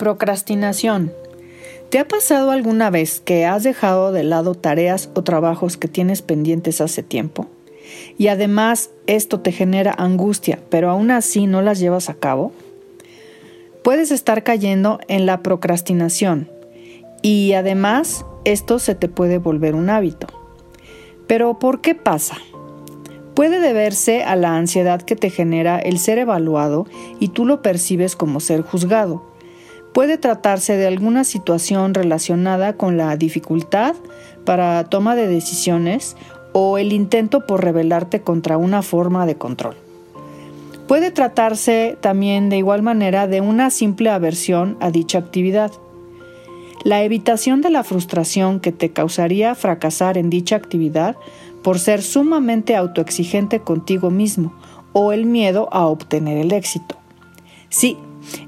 Procrastinación. ¿Te ha pasado alguna vez que has dejado de lado tareas o trabajos que tienes pendientes hace tiempo? Y además esto te genera angustia, pero aún así no las llevas a cabo? Puedes estar cayendo en la procrastinación y además esto se te puede volver un hábito. Pero ¿por qué pasa? Puede deberse a la ansiedad que te genera el ser evaluado y tú lo percibes como ser juzgado Puede tratarse de alguna situación relacionada con la dificultad para toma de decisiones o el intento por rebelarte contra una forma de control. Puede tratarse también de igual manera de una simple aversión a dicha actividad. La evitación de la frustración que te causaría fracasar en dicha actividad por ser sumamente autoexigente contigo mismo o el miedo a obtener el éxito. Sí,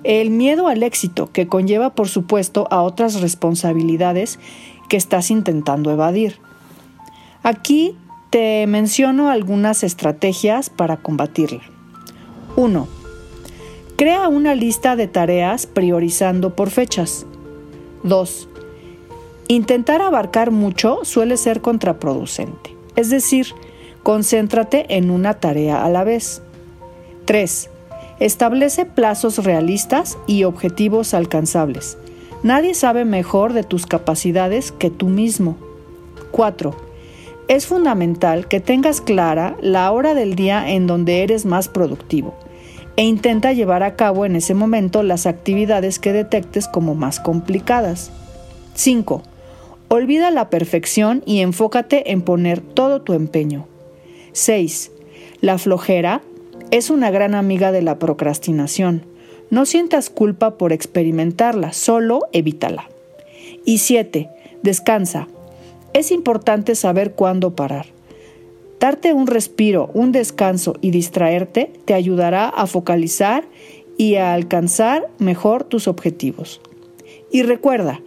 el miedo al éxito, que conlleva por supuesto a otras responsabilidades que estás intentando evadir. Aquí te menciono algunas estrategias para combatirla. 1. Crea una lista de tareas priorizando por fechas. 2. Intentar abarcar mucho suele ser contraproducente, es decir, concéntrate en una tarea a la vez. 3. Establece plazos realistas y objetivos alcanzables. Nadie sabe mejor de tus capacidades que tú mismo. 4. Es fundamental que tengas clara la hora del día en donde eres más productivo e intenta llevar a cabo en ese momento las actividades que detectes como más complicadas. 5. Olvida la perfección y enfócate en poner todo tu empeño. 6. La flojera es una gran amiga de la procrastinación. No sientas culpa por experimentarla, solo evítala. Y 7. Descansa. Es importante saber cuándo parar. Darte un respiro, un descanso y distraerte te ayudará a focalizar y a alcanzar mejor tus objetivos. Y recuerda,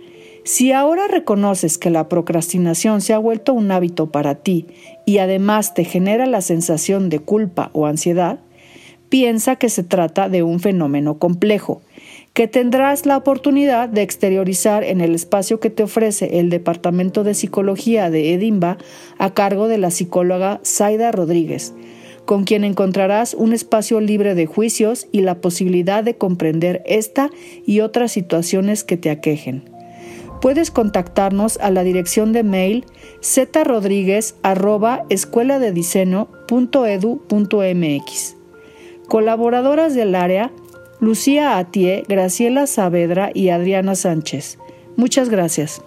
si ahora reconoces que la procrastinación se ha vuelto un hábito para ti y además te genera la sensación de culpa o ansiedad, piensa que se trata de un fenómeno complejo, que tendrás la oportunidad de exteriorizar en el espacio que te ofrece el Departamento de Psicología de Edimba a cargo de la psicóloga Zaida Rodríguez, con quien encontrarás un espacio libre de juicios y la posibilidad de comprender esta y otras situaciones que te aquejen. Puedes contactarnos a la dirección de mail zrodríguez.escueladediseño.edu.mx. Colaboradoras del área, Lucía Atie, Graciela Saavedra y Adriana Sánchez. Muchas gracias.